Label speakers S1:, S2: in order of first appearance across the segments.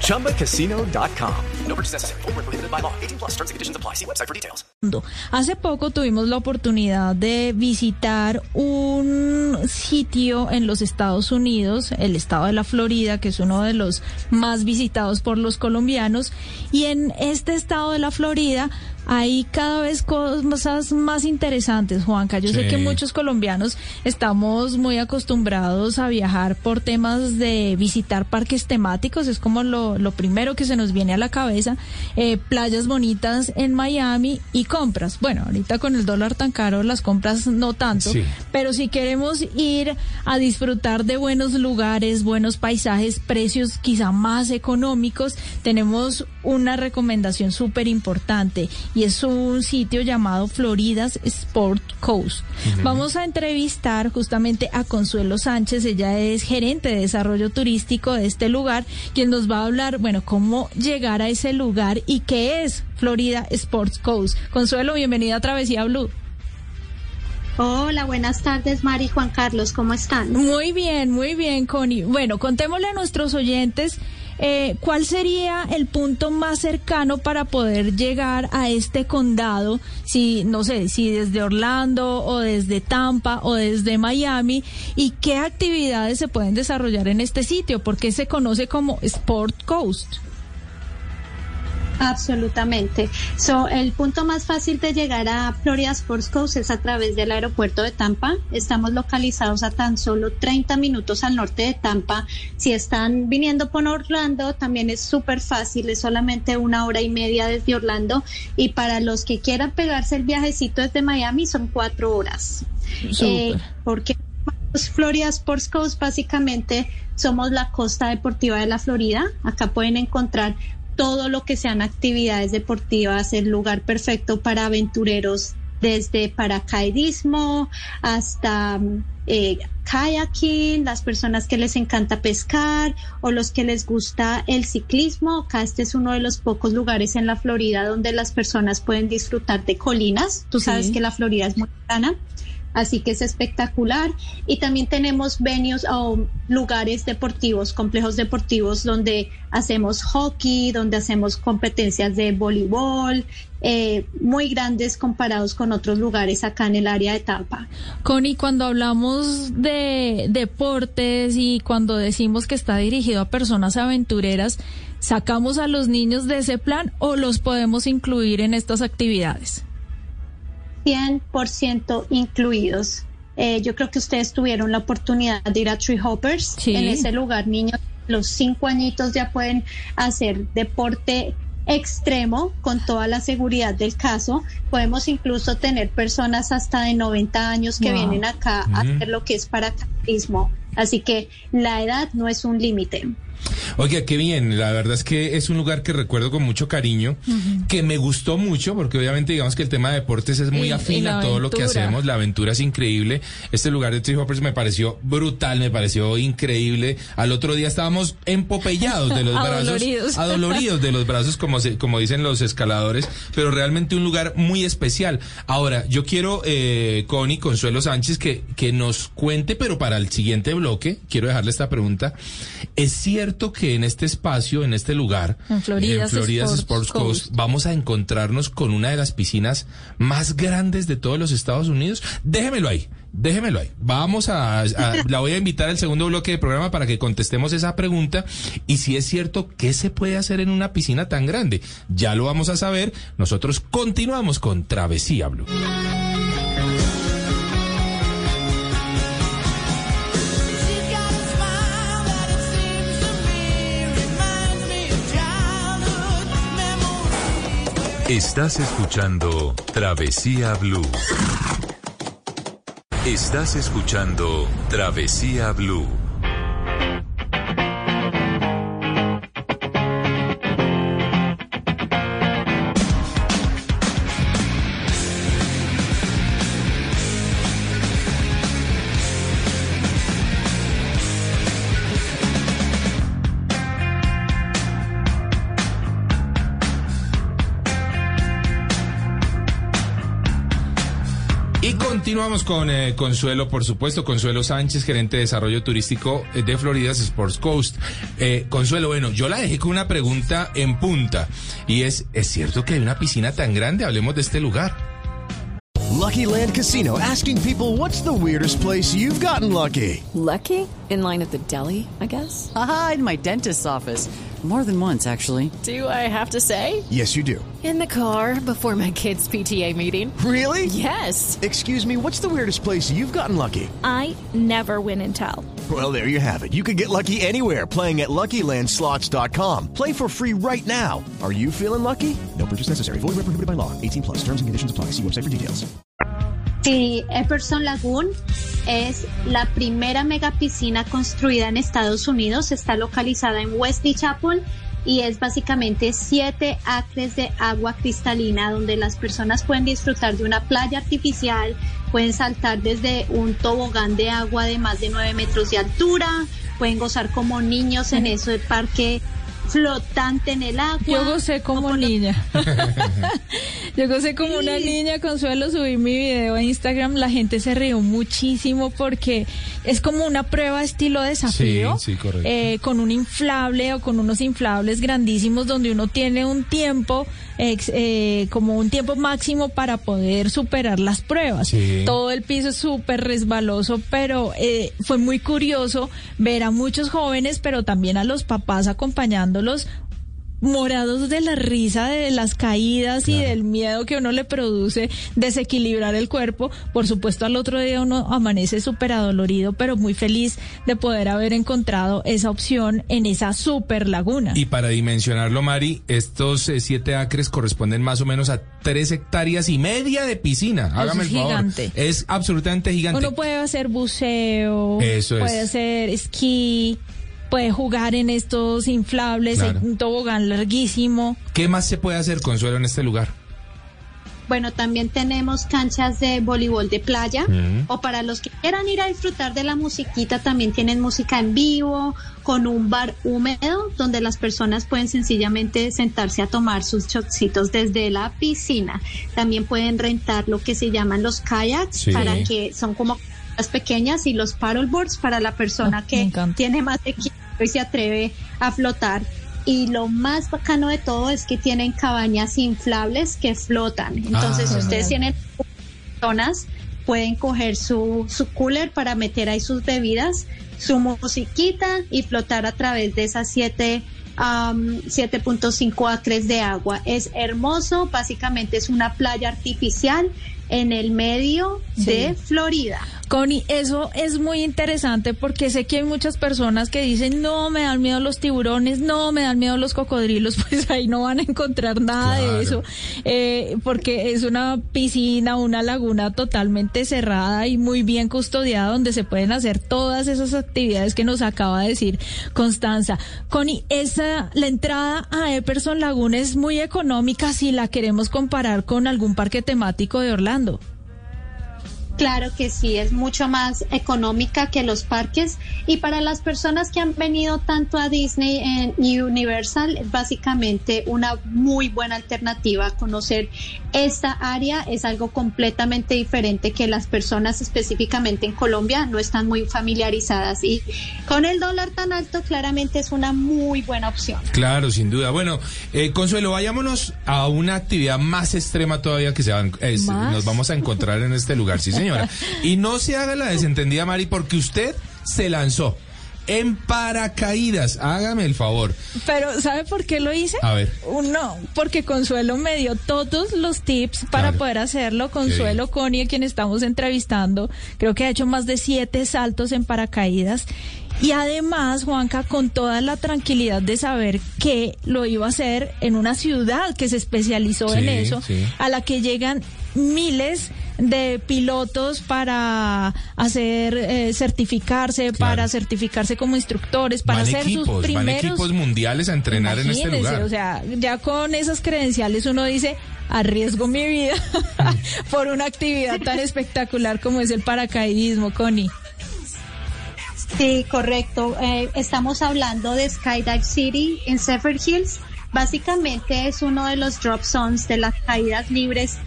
S1: ChumbaCasino.com. No purchase necessary. Full prohibited by law. 18 plus terms and conditions apply. See website for details.
S2: Hace poco tuvimos la oportunidad de visitar un sitio en los Estados Unidos, el estado de la Florida, que es uno de los más visitados por los colombianos. Y en este estado de la Florida hay cada vez cosas más interesantes, Juanca. Yo sé que muchos colombianos estamos muy acostumbrados a viajar por temas de visitar parques temáticos, es como lo, lo primero que se nos viene a la cabeza, eh, playas bonitas en Miami y compras. Bueno, ahorita con el dólar tan caro, las compras no tanto, pero si queremos ir a disfrutar de buenos lugares, buenos paisajes, precios quizá más económicos, tenemos una recomendación súper importante y es un sitio llamado Floridas Sport Coast. Vamos a entrevistar justamente a Consuelo Sánchez, ella es gerente de desarrollo turístico de este lugar, quien nos va a hablar, bueno, cómo llegar a ese lugar y qué es Florida Sports Coast. Consuelo, bienvenida a Travesía Blue.
S3: Hola, buenas tardes, Mari Juan Carlos, ¿cómo están?
S2: Muy bien, muy bien, Connie. Bueno, contémosle a nuestros oyentes eh, ¿cuál sería el punto más cercano para poder llegar a este condado? Si, no sé, si desde Orlando o desde Tampa o desde Miami, y qué actividades se pueden desarrollar en este sitio, porque se conoce como Sport Coast.
S3: Absolutamente. So, el punto más fácil de llegar a Florida Sports Coast es a través del aeropuerto de Tampa. Estamos localizados a tan solo 30 minutos al norte de Tampa. Si están viniendo por Orlando, también es súper fácil, es solamente una hora y media desde Orlando. Y para los que quieran pegarse el viajecito desde Miami, son cuatro horas. Eh, porque Florida Sports Coast básicamente somos la costa deportiva de la Florida. Acá pueden encontrar todo lo que sean actividades deportivas, el lugar perfecto para aventureros desde paracaidismo hasta eh, kayaking, las personas que les encanta pescar o los que les gusta el ciclismo. Acá este es uno de los pocos lugares en la Florida donde las personas pueden disfrutar de colinas. Tú sabes que la Florida es muy plana así que es espectacular. Y también tenemos venues o lugares deportivos, complejos deportivos donde hacemos hockey, donde hacemos competencias de voleibol, eh, muy grandes comparados con otros lugares acá en el área de Tampa.
S2: Connie, cuando hablamos de deportes y cuando decimos que está dirigido a personas aventureras, ¿sacamos a los niños de ese plan o los podemos incluir en estas actividades?
S3: 100% incluidos. Eh, yo creo que ustedes tuvieron la oportunidad de ir a Tree Hoppers. En ese lugar, niños, los cinco añitos ya pueden hacer deporte extremo con toda la seguridad del caso. Podemos incluso tener personas hasta de 90 años que vienen acá a hacer lo que es paracaidismo. Así que la edad no es un límite.
S4: Oiga, qué bien. La verdad es que es un lugar que recuerdo con mucho cariño, que me gustó mucho, porque obviamente digamos que el tema de deportes es muy afín a todo lo que hacemos. La aventura es increíble. Este lugar de Tree Hoppers me pareció brutal, me pareció increíble. Al otro día estábamos empopellados de los brazos, adoloridos de los brazos, como, como dicen los escaladores, pero realmente un lugar muy especial. Ahora, yo quiero, eh, Connie Consuelo Sánchez, que, que nos cuente, pero para el siguiente bloque, quiero dejarle esta pregunta. ¿Es cierto que en este espacio, en este lugar,
S2: en Florida,
S4: Sports, Coast, vamos a encontrarnos con una de las piscinas más grandes de todos los Estados Unidos? Déjemelo ahí. Déjemelo ahí. Vamos a, la voy a invitar al segundo bloque de programa para que contestemos esa pregunta y si es cierto, ¿qué se puede hacer en una piscina tan grande? Ya lo vamos a saber. Nosotros continuamos con Travesía Blue.
S5: Estás escuchando Travesía Blue. Estás escuchando Travesía Blue.
S4: Continuamos con eh, Consuelo, por supuesto, Consuelo Sánchez, gerente de desarrollo turístico eh, de Florida's Sports Coast. Eh, Consuelo, bueno, yo la dejé con una pregunta en punta y es, ¿es cierto que hay una piscina tan grande? Hablemos de este lugar.
S6: Lucky Land Casino, asking people what's the weirdest place you've gotten lucky.
S7: Lucky? In line at the deli, I guess.
S8: Aha, in my dentist's office. More than once, actually.
S7: Do I have to say?
S6: Yes, you do.
S7: In the car before my kids' PTA meeting.
S6: Really?
S7: Yes.
S6: Excuse me, what's the weirdest place you've gotten lucky?
S9: I never win and tell.
S6: Well, there you have it. You can get lucky anywhere playing at LuckyLandSlots.com. Play for free right now. Are you feeling lucky? No purchase necessary. Void where prohibited by law. 18 plus. Terms and conditions apply. See website for details.
S3: Sí, Epperson Lagoon es la primera megapiscina construida en Estados Unidos. Está localizada en West Chapel y es básicamente siete acres de agua cristalina donde las personas pueden disfrutar de una playa artificial, pueden saltar desde un tobogán de agua de más de nueve metros de altura, pueden gozar como niños en ese parque flotante en el agua.
S2: Yo gocé como niña. Yo gocé como una niña, Consuelo, subí mi video a Instagram, la gente se rió muchísimo porque es como una prueba estilo desafío,
S4: Sí, sí, correcto.
S2: eh, con un inflable o con unos inflables grandísimos donde uno tiene un tiempo, ex- eh, como un tiempo máximo para poder superar las pruebas.
S4: Sí.
S2: Todo el piso es súper resbaloso, pero eh, fue muy curioso ver a muchos jóvenes, pero también a los papás acompañándolos morados de la risa de las caídas y del miedo que uno le produce desequilibrar el cuerpo. Por supuesto, al otro día uno amanece súper adolorido, pero muy feliz de poder haber encontrado esa opción en esa super laguna.
S4: Y para dimensionarlo, Mari, estos eh, siete acres corresponden más o menos a tres hectáreas y media de piscina. Hágame
S2: es
S4: el favor.
S2: gigante.
S4: Es absolutamente gigante.
S2: Uno puede hacer buceo,
S4: Eso es.
S2: puede hacer esquí, puede jugar en estos inflables,
S4: claro.
S2: en un tobogán larguísimo.
S4: ¿Qué más se puede hacer, Consuelo, en este lugar?
S3: Bueno, también tenemos canchas de voleibol de playa o para los que quieran ir a disfrutar de la musiquita, también tienen música en vivo con un bar húmedo donde las personas pueden sencillamente sentarse a tomar sus chocitos desde la piscina. También pueden rentar lo que se llaman los kayaks para que son como las pequeñas y los paddleboards para la persona
S2: ah,
S3: que tiene más de hoy se atreve a flotar. Y lo más bacano de todo es que tienen cabañas inflables que flotan. Ah, Entonces,
S4: ah.
S3: ustedes tienen zonas, pueden coger su, su cooler para meter ahí sus bebidas, su musiquita y flotar a través de esas siete Um, 7.5 acres de agua. Es hermoso, básicamente es una playa artificial en el medio
S2: Sí.
S3: de Florida.
S2: Connie, eso es muy interesante porque sé que hay muchas personas que dicen, no, me dan miedo los tiburones, no, me dan miedo los cocodrilos, pues ahí no van a encontrar nada
S4: Claro.
S2: de eso, eh, porque es una piscina, una laguna totalmente cerrada y muy bien custodiada donde se pueden hacer todas esas actividades que nos acaba de decir Constanza. Connie, esa, la entrada a Epperson Lagoon es muy económica si la queremos comparar con algún parque temático de Orlando mejorando.
S3: Claro que sí, es mucho más económica que los parques y para las personas que han venido tanto a Disney y Universal es básicamente una muy buena alternativa. Conocer esta área es algo completamente diferente que las personas específicamente en Colombia no están muy familiarizadas y con el dólar tan alto claramente es una muy buena opción.
S4: Claro, sin duda. Bueno, eh, Consuelo, vayámonos a una actividad más extrema todavía que se van- nos vamos a encontrar en este lugar, sí señora. Y no se haga la desentendida, Mari, porque usted se lanzó en paracaídas. Hágame el favor.
S2: Pero, ¿sabe por qué lo hice?
S4: A ver.
S2: Uno, porque Consuelo me dio todos los tips para
S4: Claro.
S2: poder hacerlo. Consuelo Connie, a quien estamos entrevistando, creo que ha hecho más de siete saltos en paracaídas. Y además, Juanca, con toda la tranquilidad de saber que lo iba a hacer en una ciudad que se especializó
S4: Sí,
S2: en eso,
S4: sí.
S2: a la que llegan miles de pilotos para hacer eh, certificarse, para certificarse como instructores, para
S4: van
S2: hacer
S4: equipos,
S2: sus
S4: van
S2: primeros
S4: equipos mundiales a entrenar en este lugar.
S2: O sea, ya con esas credenciales uno dice, arriesgo mi vida por una actividad tan espectacular como es el paracaidismo, Connie.
S3: Sí, correcto. Eh, estamos hablando de Skydive City en Zephyr Hills. Básicamente es uno de los drop zones de las caídas libres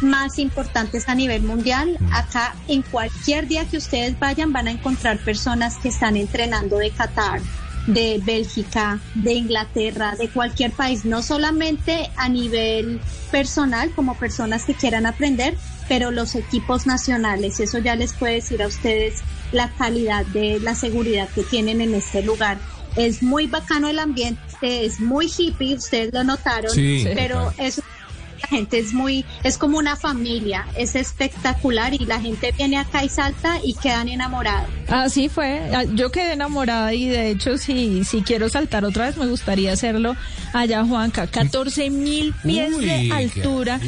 S3: más importantes a nivel mundial. Acá en cualquier día que ustedes vayan van a encontrar personas que están entrenando de Qatar, de Bélgica, de Inglaterra, de cualquier país, no solamente a nivel personal como personas que quieran aprender, pero los equipos nacionales, eso ya les puede decir a ustedes la calidad de la seguridad que tienen en este lugar. Es muy bacano el ambiente, es muy hippie, ustedes lo notaron, pero eso la gente es muy, es como una familia, es espectacular y la gente viene acá y salta y quedan enamorados.
S2: Así fue, ah, yo quedé enamorada y de hecho si, si quiero saltar otra vez me gustaría hacerlo allá Juanca, 14 mil pies de altura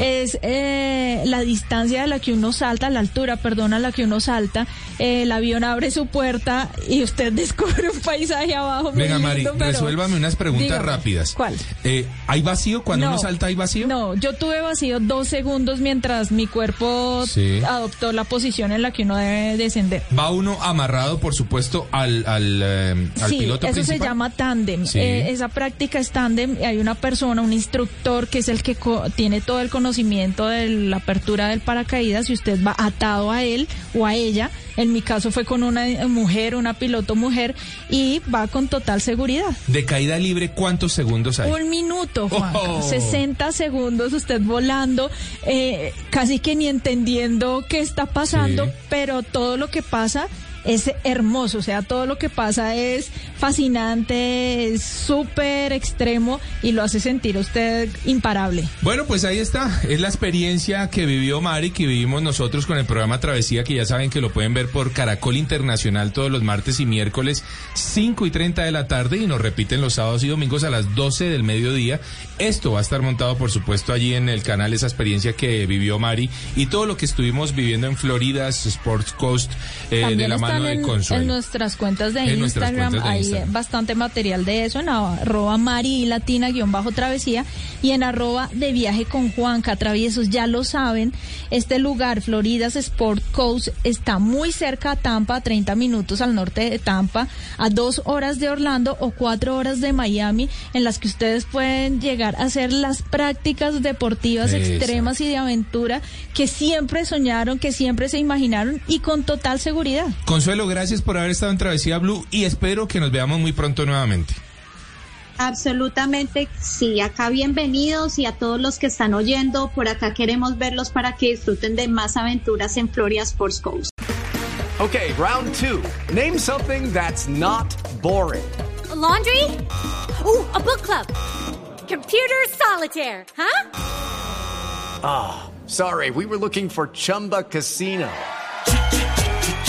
S2: es eh, la distancia a la que uno salta, la altura, perdón, a la que uno salta, eh, el avión abre su puerta y usted descubre un paisaje abajo.
S4: Venga Mari, resuélvame unas preguntas rápidas.
S2: ¿Cuál?
S4: Eh, ¿Hay vacío cuando uno salta? ¿Hay vacío?
S2: No, yo tuve vacío dos segundos mientras mi cuerpo adoptó la posición en la que uno debe descender.
S4: Va uno amarrado, por supuesto, al, al, eh,
S2: sí,
S4: piloto
S2: eso se llama tándem. Eh, esa práctica es tándem. Hay una persona, un instructor, que es el que tiene todo el conocimiento de la apertura del paracaídas y usted va atado a él o a ella en mi caso fue con una mujer, una piloto mujer, y va con total seguridad.
S4: ¿De caída libre cuántos segundos hay?
S2: Un minuto, Juan. 60 segundos usted volando, eh, casi que ni entendiendo qué está pasando, pero todo lo que pasa es hermoso, o sea, todo lo que pasa es fascinante, es súper extremo y lo hace sentir usted imparable.
S4: Bueno, pues ahí está, es la experiencia que vivió Mari, que vivimos nosotros con el programa Travesía, que ya saben que lo pueden ver por Caracol Internacional todos los martes y miércoles, 5 y 30 de la tarde y nos repiten los sábados y domingos a las 12 del mediodía. Esto va a estar montado, por supuesto, allí en el canal, esa experiencia que vivió Mari y todo lo que estuvimos viviendo en Florida, Sports Coast, eh, de la mano
S2: en, nuestras cuentas de Instagram hay bastante material de eso en arroba Mari Latina guion bajo travesía y en arroba de viaje con Juanca Traviesos. Ya lo saben, este lugar, Floridas Sport Coast, está muy cerca a Tampa, a 30 minutos al norte de Tampa, a dos horas de Orlando o cuatro horas de Miami, en las que ustedes pueden llegar a hacer las prácticas deportivas extremas y de aventura que siempre soñaron, que siempre se imaginaron y con total seguridad.
S4: Consuelo, gracias por haber estado en Travesía Blue y espero que nos veamos muy pronto nuevamente.
S3: Absolutamente, sí, acá bienvenidos y a todos los que están oyendo, por acá queremos verlos para que disfruten de más aventuras en Florida Sports Coast.
S1: Okay, round two. Name something that's not boring.
S10: laundry? Ooh, a book club. Computer solitaire, huh?
S1: Ah, sorry, we were looking for Chumba Casino.